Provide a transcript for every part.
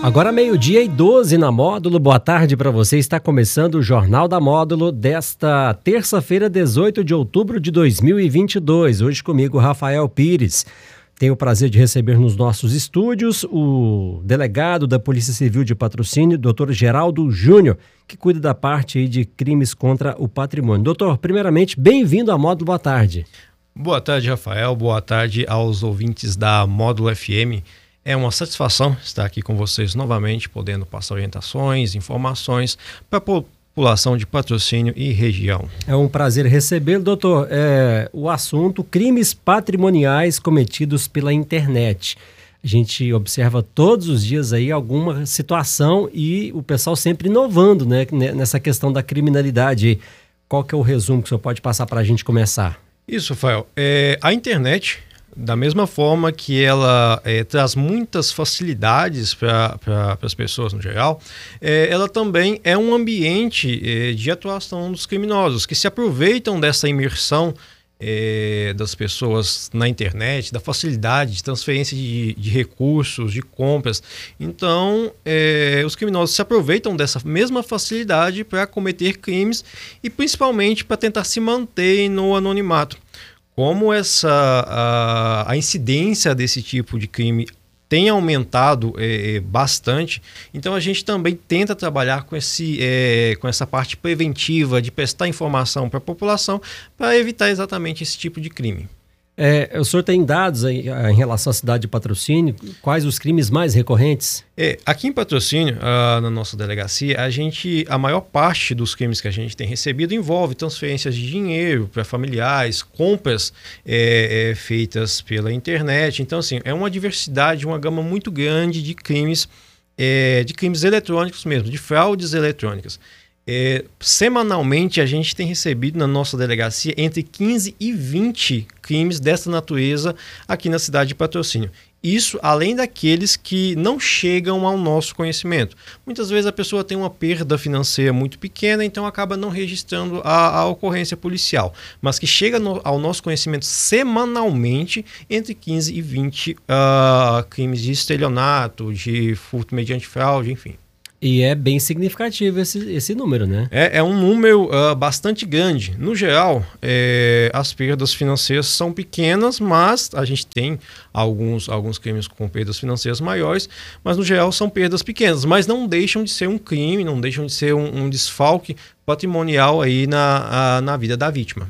Agora meio-dia e 12 na Módulo. Boa tarde para você. Está começando o Jornal da Módulo desta terça-feira, 18 de outubro de 2022. Hoje comigo, Rafael Pires. Tenho o prazer de receber nos nossos estúdios o delegado da Polícia Civil de Patrocínio, doutor Geraldo Júnior, que cuida da parte de crimes contra o patrimônio. Doutor, primeiramente, bem-vindo à Módulo. Boa tarde. Boa tarde, Rafael. Boa tarde aos ouvintes da Módulo FM. É uma satisfação estar aqui com vocês novamente, podendo passar orientações, informações para a população de patrocínio e região. É um prazer recebê-lo, doutor. É, o assunto crimes patrimoniais cometidos pela internet. A gente observa todos os dias aí alguma situação e o pessoal sempre inovando né, nessa questão da criminalidade. Qual que é o resumo que o senhor pode passar para a gente começar? Isso, Rafael. É, a internet da mesma forma que ela é, traz muitas facilidades para pra, as pessoas no geral, é, ela também é um ambiente é, de atuação dos criminosos que se aproveitam dessa imersão das pessoas na internet, da facilidade de transferência de, de recursos, de compras. Então, é, os criminosos se aproveitam dessa mesma facilidade para cometer crimes e principalmente para tentar se manter no anonimato como essa a, a incidência desse tipo de crime tem aumentado é, bastante, então a gente também tenta trabalhar com, esse, é, com essa parte preventiva de prestar informação para a população para evitar exatamente esse tipo de crime. É, o senhor tem dados aí, em relação à cidade de patrocínio? Quais os crimes mais recorrentes? É, aqui em patrocínio, uh, na nossa delegacia, a gente, a maior parte dos crimes que a gente tem recebido envolve transferências de dinheiro para familiares, compras é, é, feitas pela internet. Então, assim, é uma diversidade, uma gama muito grande de crimes, é, de crimes eletrônicos mesmo, de fraudes eletrônicas. É, semanalmente a gente tem recebido na nossa delegacia entre 15 e 20 crimes dessa natureza aqui na cidade de patrocínio. Isso além daqueles que não chegam ao nosso conhecimento. Muitas vezes a pessoa tem uma perda financeira muito pequena, então acaba não registrando a, a ocorrência policial, mas que chega no, ao nosso conhecimento semanalmente entre 15 e 20 uh, ah, crimes de estelionato, de furto mediante fraude, enfim. E é bem significativo esse, esse número, né? É, é um número uh, bastante grande. No geral, é, as perdas financeiras são pequenas, mas a gente tem alguns, alguns crimes com perdas financeiras maiores, mas no geral são perdas pequenas. Mas não deixam de ser um crime, não deixam de ser um, um desfalque patrimonial aí na, a, na vida da vítima.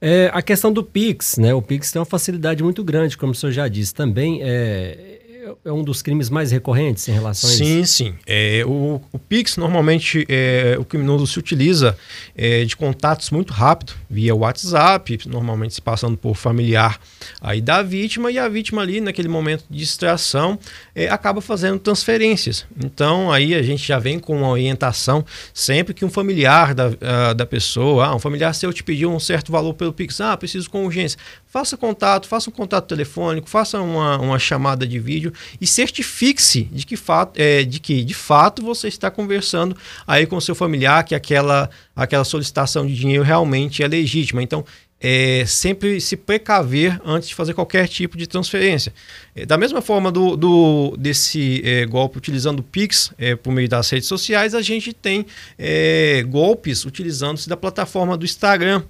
É, a questão do Pix, né? O Pix tem uma facilidade muito grande, como o senhor já disse. Também é, é um dos crimes mais recorrentes em relação sim, a isso? Sim, sim. É, o, o Pix, normalmente, é, o criminoso se utiliza é, de contatos muito rápido, via WhatsApp, normalmente se passando por familiar aí da vítima, e a vítima ali, naquele momento de distração, é, acaba fazendo transferências. Então, aí a gente já vem com uma orientação, sempre que um familiar da, uh, da pessoa, ah, um familiar seu te pediu um certo valor pelo Pix, ah, preciso com urgência, faça contato, faça um contato telefônico, faça uma, uma chamada de vídeo e certifique-se de que, fato, é, de que de fato você está conversando aí com seu familiar que aquela, aquela solicitação de dinheiro realmente é legítima. Então, é, sempre se precaver antes de fazer qualquer tipo de transferência. É, da mesma forma do, do desse é, golpe utilizando o Pix é, por meio das redes sociais, a gente tem é, golpes utilizando-se da plataforma do Instagram.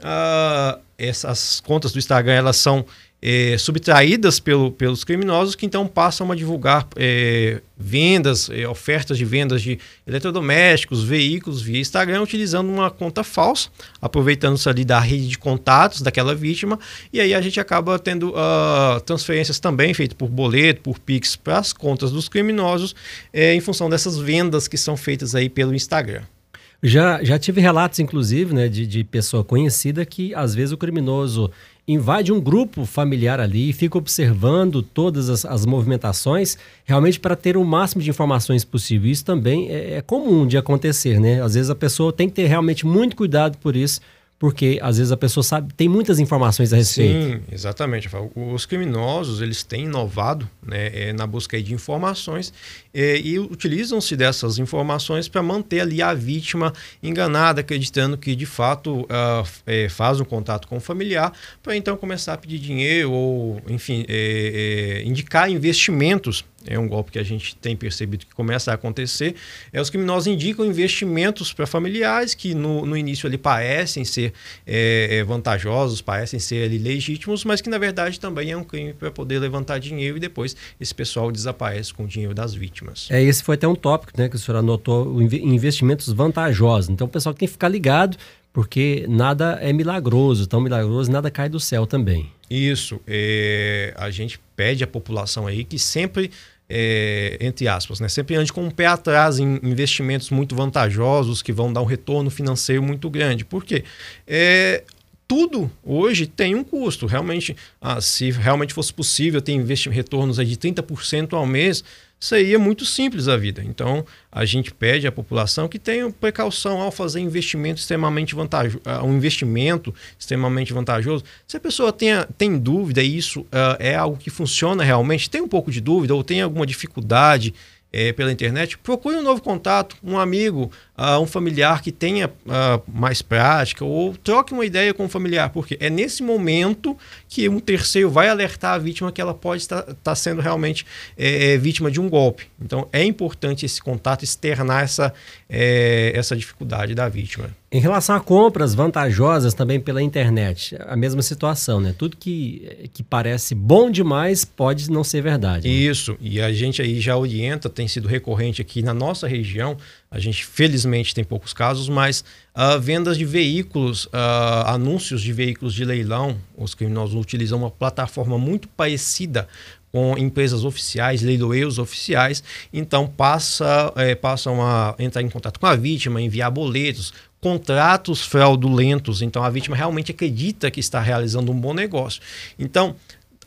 Ah, essas contas do Instagram elas são é, subtraídas pelo, pelos criminosos que então passam a divulgar é, vendas, é, ofertas de vendas de eletrodomésticos, veículos via Instagram, utilizando uma conta falsa, aproveitando-se ali da rede de contatos daquela vítima, e aí a gente acaba tendo uh, transferências também feitas por boleto, por Pix para as contas dos criminosos, em função dessas vendas que são feitas aí pelo Instagram. Já, já tive relatos, inclusive, né, de, de pessoa conhecida que às vezes o criminoso invade um grupo familiar ali e fica observando todas as, as movimentações, realmente para ter o máximo de informações possível. Isso também é, é comum de acontecer, né? Às vezes a pessoa tem que ter realmente muito cuidado por isso, porque às vezes a pessoa sabe, tem muitas informações a respeito. Sim, exatamente. Os criminosos eles têm inovado né, é, na busca de informações é, e utilizam-se dessas informações para manter ali a vítima enganada, acreditando que de fato uh, é, faz um contato com o familiar, para então começar a pedir dinheiro ou, enfim, é, é, indicar investimentos é um golpe que a gente tem percebido que começa a acontecer, é os criminosos indicam investimentos para familiares que no, no início ali parecem ser é, é, vantajosos, parecem ser ali legítimos, mas que na verdade também é um crime para poder levantar dinheiro e depois esse pessoal desaparece com o dinheiro das vítimas. É, esse foi até um tópico né, que o senhor anotou, investimentos vantajosos. Então o pessoal tem que ficar ligado, porque nada é milagroso, tão milagroso, nada cai do céu também. Isso. É, a gente pede à população aí que sempre é, entre aspas, né? sempre ande com um pé atrás em investimentos muito vantajosos que vão dar um retorno financeiro muito grande. Por quê? É, tudo hoje tem um custo. Realmente, ah, se realmente fosse possível ter retornos de 30% ao mês, seria muito simples a vida. Então, a gente pede à população que tenha precaução ao fazer investimento extremamente vantajoso, ah, um investimento extremamente vantajoso. Se a pessoa tenha, tem dúvida e isso uh, é algo que funciona realmente, tem um pouco de dúvida ou tem alguma dificuldade é, pela internet, procure um novo contato, um amigo, uh, um familiar que tenha uh, mais prática, ou troque uma ideia com o um familiar, porque é nesse momento que um terceiro vai alertar a vítima que ela pode estar, estar sendo realmente é, é, vítima de um golpe. Então é importante esse contato externar essa, é, essa dificuldade da vítima. Em relação a compras vantajosas também pela internet, a mesma situação, né? Tudo que, que parece bom demais pode não ser verdade. Né? Isso, e a gente aí já orienta, tem sido recorrente aqui na nossa região, a gente felizmente tem poucos casos, mas uh, vendas de veículos, uh, anúncios de veículos de leilão, os criminosos utilizam uma plataforma muito parecida com empresas oficiais, leiloeiros oficiais, então passa, é, passam a entrar em contato com a vítima, enviar boletos, contratos fraudulentos, então a vítima realmente acredita que está realizando um bom negócio. Então,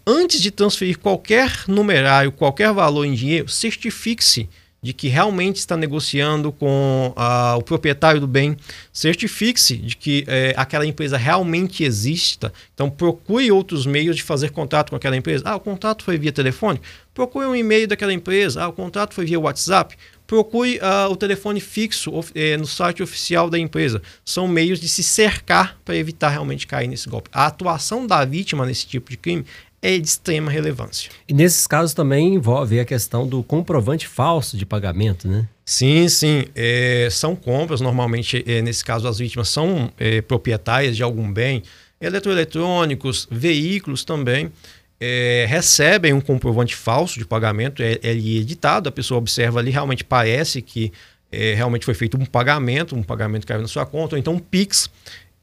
antes de transferir qualquer numerário, qualquer valor em dinheiro, certifique-se de que realmente está negociando com o proprietário do bem, certifique-se de que eh, aquela empresa realmente exista. Então, procure outros meios de fazer contato com aquela empresa. Ah, o contato foi via telefone? Procure um e-mail daquela empresa. Ah, o contato foi via WhatsApp? Procure uh, o telefone fixo eh, no site oficial da empresa. São meios de se cercar para evitar realmente cair nesse golpe. A atuação da vítima nesse tipo de crime é de extrema relevância. E nesses casos também envolve a questão do comprovante falso de pagamento, né? Sim, sim. É, são compras, normalmente, é, nesse caso, as vítimas são é, proprietárias de algum bem, eletroeletrônicos, veículos também. É, recebem um comprovante falso de pagamento, é, é editado, a pessoa observa ali, realmente parece que é, realmente foi feito um pagamento, um pagamento que caiu na sua conta, ou então um PIX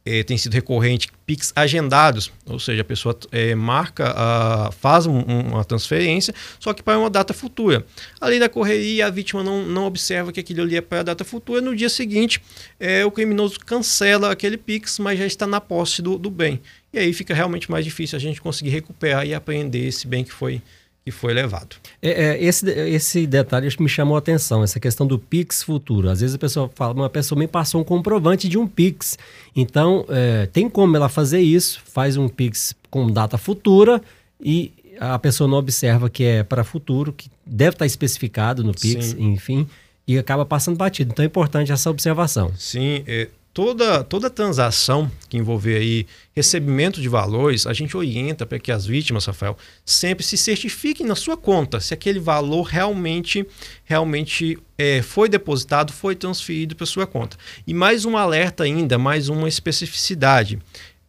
é, tem sido recorrente PIX agendados, ou seja, a pessoa é, marca, a, faz um, uma transferência, só que para uma data futura. Além da correria, a vítima não, não observa que aquilo ali é para a data futura. No dia seguinte, é, o criminoso cancela aquele PIX, mas já está na posse do, do bem. E aí fica realmente mais difícil a gente conseguir recuperar e apreender esse bem que foi que foi levado. É, é, esse, esse detalhe me chamou a atenção, essa questão do Pix futuro. Às vezes a pessoa fala, uma pessoa me passou um comprovante de um Pix. Então, é, tem como ela fazer isso, faz um Pix com data futura e a pessoa não observa que é para futuro, que deve estar especificado no Pix, Sim. enfim, e acaba passando batido. Então é importante essa observação. Sim, é, toda, toda transação que envolver aí recebimento de valores, a gente orienta para que as vítimas, Rafael, sempre se certifiquem na sua conta se aquele valor realmente, realmente é, foi depositado, foi transferido para sua conta. E mais um alerta ainda, mais uma especificidade.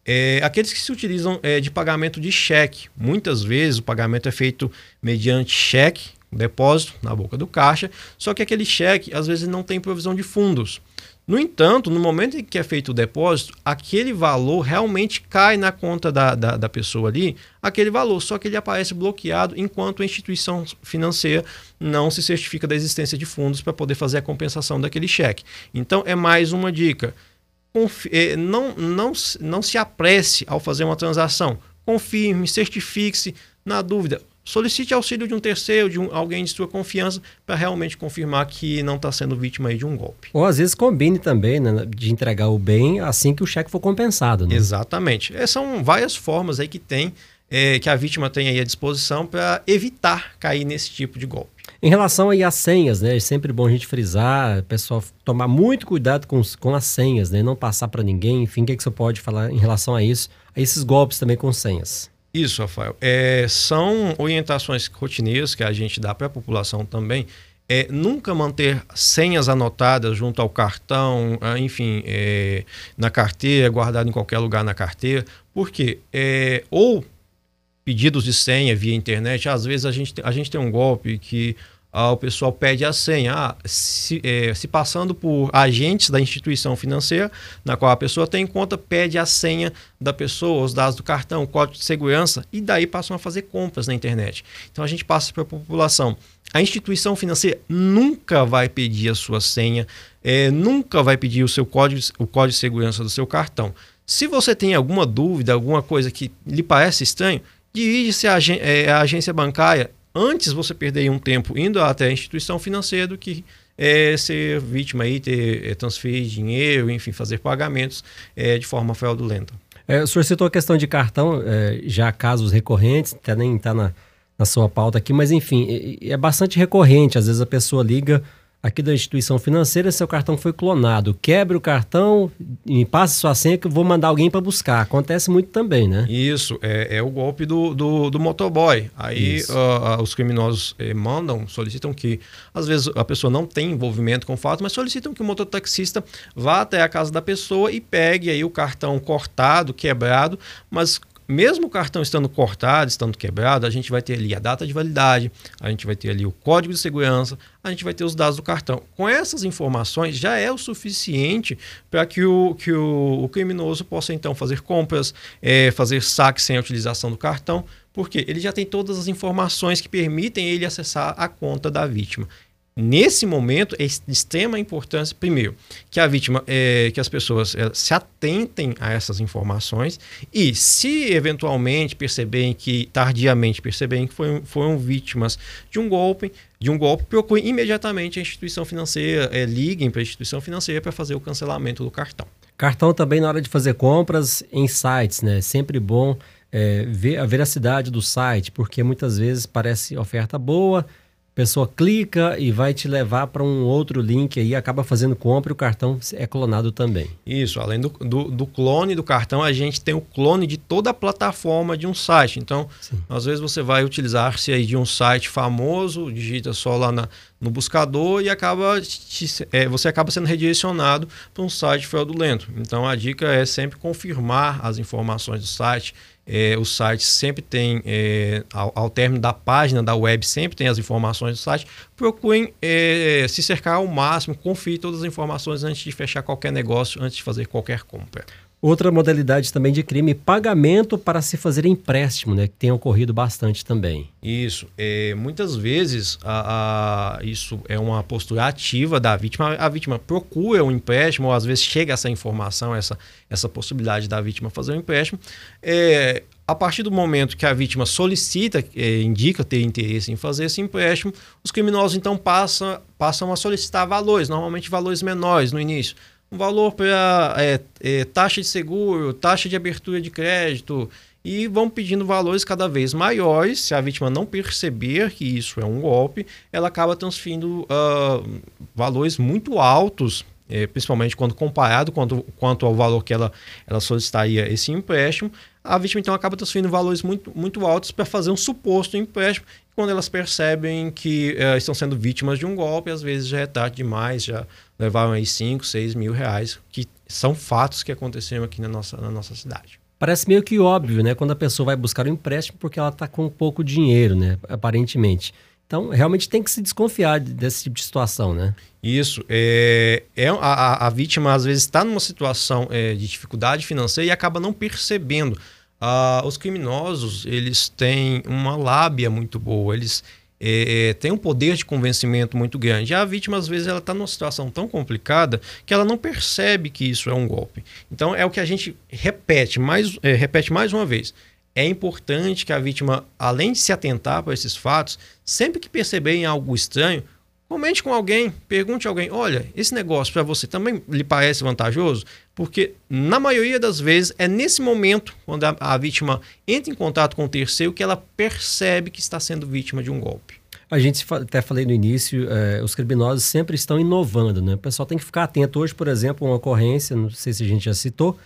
É, aqueles que se utilizam é, de pagamento de cheque, muitas vezes o pagamento é feito mediante cheque, depósito na boca do caixa, só que aquele cheque às vezes não tem provisão de fundos. No entanto, no momento em que é feito o depósito, aquele valor realmente cai na conta da, da, da, pessoa ali, aquele valor, só que ele aparece bloqueado enquanto a instituição financeira não se certifica da existência de fundos para poder fazer a compensação daquele cheque. Então, é mais uma dica. Confi eh, não, não, não se apresse ao fazer uma transação confirme, certifique-se. Na dúvida, solicite auxílio de um terceiro, de um, alguém de sua confiança, para realmente confirmar que não está sendo vítima de um golpe. Ou às vezes combine também né, de entregar o bem assim que o cheque for compensado. Né? Exatamente. É, são várias formas aí que tem, é, que a vítima tem aí à disposição para evitar cair nesse tipo de golpe. Em relação aí às senhas, né? É sempre bom a gente frisar, pessoal tomar muito cuidado com, com as senhas, né? Não passar para ninguém. Enfim, o que, é que você pode falar em relação a isso? A esses golpes também com senhas. Isso, Rafael. É, são orientações rotineiras que a gente dá para a população também. É, nunca manter senhas anotadas junto ao cartão, ah, enfim, é, na carteira, guardado em qualquer lugar na carteira, porque é, ou pedidos de senha via internet, às vezes a gente, a gente tem um golpe que ah, o pessoal pede a senha, ah, se, é, se, passando por agentes da instituição financeira na qual a pessoa tem conta, pede a senha da pessoa, os dados do cartão, o código de segurança, e daí passam a fazer compras na internet. Então a gente passa para a população. A instituição financeira nunca vai pedir a sua senha, é, nunca vai pedir o seu código, o código de segurança do seu cartão. Se você tem alguma dúvida, alguma coisa que lhe parece estranho, dirige-se à, é, à agência bancária antes você perder um tempo indo até a instituição financeira do que é, ser vítima aí, ter, é, transferir dinheiro, enfim, fazer pagamentos é, de forma fraudulenta. É, o senhor citou a questão de cartão, é, já casos recorrentes, até nem está na, na sua pauta aqui, mas enfim, é, é bastante recorrente. Às vezes a pessoa liga aqui da instituição financeira, seu cartão foi clonado. Quebre o cartão e passe sua senha que eu vou mandar alguém para buscar. Acontece muito também, né? Isso, é, é o golpe do, do, do motoboy. Aí uh, os criminosos eh, mandam, solicitam que, às vezes a pessoa não tem envolvimento com o fato, mas solicitam que o mototaxista vá até a casa da pessoa e pegue aí o cartão cortado, quebrado, mas mesmo o cartão estando cortado, estando quebrado, a gente vai ter ali a data de validade, a gente vai ter ali o código de segurança, a gente vai ter os dados do cartão. Com essas informações já é o suficiente para que, o, que o, o, criminoso possa então fazer compras, é, fazer saques sem a utilização do cartão, porque ele já tem todas as informações que permitem ele acessar a conta da vítima. Nesse momento é de extrema importância, primeiro, que a vítima, é, que as pessoas é, se atentem a essas informações e, se eventualmente perceberem que, tardiamente perceberem que foram, foram vítimas de um golpe, de um golpe, procurem imediatamente a instituição financeira, é, liguem para a instituição financeira para fazer o cancelamento do cartão. Cartão também na hora de fazer compras em sites, né? Sempre bom é, ver a veracidade do site, porque muitas vezes parece oferta boa pessoa clica e vai te levar para um outro link aí, acaba fazendo compra e o cartão é clonado também. Isso, além do, do, do clone do cartão, a gente tem o clone de toda a plataforma de um site. Então, Sim. às vezes você vai utilizar-se aí de um site famoso, digita só lá na, no buscador e acaba te, é, você acaba sendo redirecionado para um site fraudulento. Então, a dica é sempre confirmar as informações do site, é, o site sempre tem, é, ao, ao, término da página da web, sempre tem as informações do site. Procurem é, se cercar ao máximo, confie todas as informações antes de fechar qualquer negócio, antes de fazer qualquer compra. Outra modalidade também de crime, pagamento para se fazer empréstimo, né? Que tem ocorrido bastante também. Isso. É, muitas vezes a, a, isso é uma postura ativa da vítima. A vítima procura um empréstimo, ou às vezes chega essa informação, essa, essa possibilidade da vítima fazer um empréstimo. É, a partir do momento que a vítima solicita, é, indica ter interesse em fazer esse empréstimo, os criminosos então passam, passam a solicitar valores, normalmente valores menores no início um valor para é, é, taxa de seguro, taxa de abertura de crédito e vão pedindo valores cada vez maiores. Se a vítima não perceber que isso é um golpe, ela acaba transferindo uh, valores muito altos, é, principalmente quando comparado quanto, quanto ao valor que ela, ela solicitaria esse empréstimo. A vítima então acaba transferindo valores muito, muito altos para fazer um suposto empréstimo. Quando elas percebem que uh, estão sendo vítimas de um golpe, às vezes já é tarde demais, já levaram aí 5, 6 mil reais, que são fatos que aconteceram aqui na nossa, na nossa cidade. Parece meio que óbvio, né? Quando a pessoa vai buscar um empréstimo porque ela está com pouco dinheiro, né? Aparentemente. Então, realmente tem que se desconfiar desse tipo de situação, né? Isso. É, é a, a vítima, às vezes, está numa situação é, de dificuldade financeira e acaba não percebendo. Ah, os criminosos, eles têm uma lábia muito boa. Eles, é, é, tem um poder de convencimento muito grande. A vítima, às vezes, ela está numa situação tão complicada que ela não percebe que isso é um golpe. Então, é o que a gente repete mais, é, repete mais uma vez. É importante que a vítima, além de se atentar para esses fatos, sempre que perceber em algo estranho, comente com alguém, pergunte a alguém: olha, esse negócio para você também lhe parece vantajoso? Porque, na maioria das vezes, é nesse momento, quando a, a vítima entra em contato com o terceiro, que ela percebe que está sendo vítima de um golpe. A gente até falei no início, eh, os criminosos sempre estão inovando, né? O pessoal tem que ficar atento. Hoje, por exemplo, uma ocorrência, não sei se a gente já citou,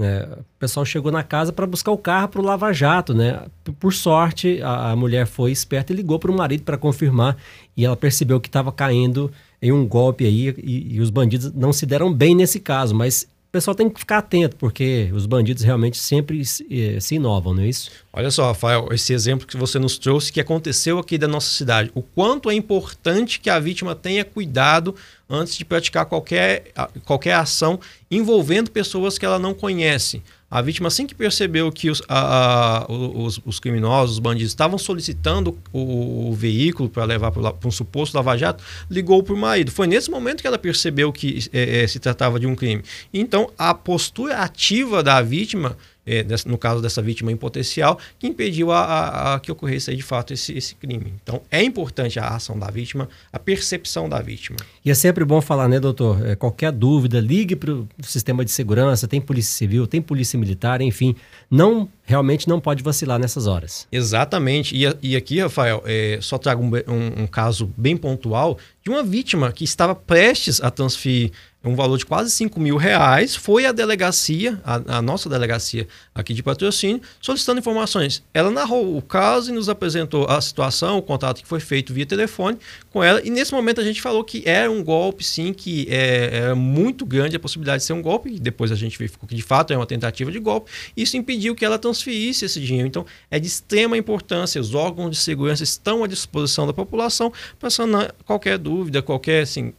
né? O pessoal chegou na casa para buscar o carro para o Lava Jato, né? Por sorte, a, a mulher foi esperta e ligou para o marido para confirmar e ela percebeu que estava caindo em um golpe aí e, e os bandidos não se deram bem nesse caso, mas o pessoal tem que ficar atento, porque os bandidos realmente sempre se, eh, se inovam, não é isso? Olha só, Rafael, esse exemplo que você nos trouxe que aconteceu aqui da nossa cidade. O quanto é importante que a vítima tenha cuidado antes de praticar qualquer, qualquer ação envolvendo pessoas que ela não conhece. A vítima, assim que percebeu que os, a, a, os, os, criminosos, os bandidos, estavam solicitando o, o veículo para levar para um suposto lava-jato, ligou para o marido. Foi nesse momento que ela percebeu que é, é, se tratava de um crime. Então, a postura ativa da vítima é, no caso dessa vítima em potencial, que impediu a, a, a que ocorresse de fato esse, esse, crime. Então, é importante a ação da vítima, a percepção da vítima. E é sempre bom falar, né, doutor? É, qualquer dúvida, ligue para o sistema de segurança, tem polícia civil, tem polícia militar, enfim. Não, realmente não pode vacilar nessas horas. Exatamente. E, e aqui, Rafael, é, só trago um, um, um caso bem pontual de uma vítima que estava prestes a transferir um valor de quase 5 mil reais, foi à delegacia, a, a, nossa delegacia aqui de patrocínio, solicitando informações. Ela narrou o caso e nos apresentou a situação, o contato que foi feito via telefone com ela. E nesse momento a gente falou que era um golpe, sim, que é, é muito grande a possibilidade de ser um golpe. E depois a gente verificou que de fato é uma tentativa de golpe. Isso impediu que ela transferisse esse dinheiro. Então é de extrema importância. Os órgãos de segurança estão à disposição da população para sanar qualquer dúvida, qualquer, assim,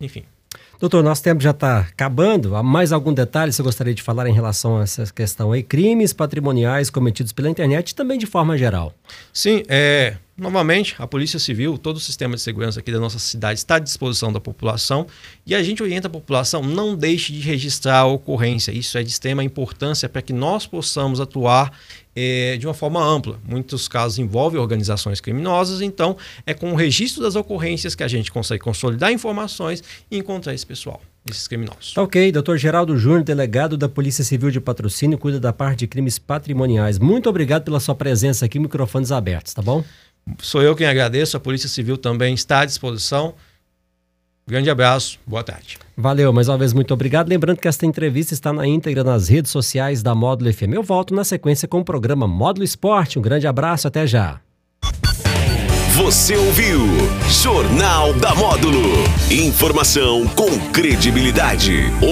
enfim. Doutor, nosso tempo já está acabando. Há mais algum detalhe que você gostaria de falar em relação a essa questão aí? Crimes patrimoniais cometidos pela internet e também de forma geral. Sim, é, novamente, a Polícia Civil, todo o sistema de segurança aqui da nossa cidade está à disposição da população e a gente orienta a população, não deixe de registrar a ocorrência. Isso é de extrema importância para que nós possamos atuar é, de uma forma ampla. Muitos casos envolvem organizações criminosas, então é com o registro das ocorrências que a gente consegue consolidar informações e encontrar esse pessoal, esses criminosos. Tá ok, doutor Geraldo Júnior, delegado da Polícia Civil de Patrocínio, cuida da parte de crimes patrimoniais. Muito obrigado pela sua presença aqui, microfones abertos, tá bom? Sou eu quem agradeço, a Polícia Civil também está à disposição. Grande abraço, boa tarde. Valeu, mais uma vez muito obrigado. Lembrando que esta entrevista está na íntegra nas redes sociais da Módulo FM. Eu volto na sequência com o programa Módulo Esporte. Um grande abraço, até já. Você ouviu Jornal da Módulo. Informação com credibilidade.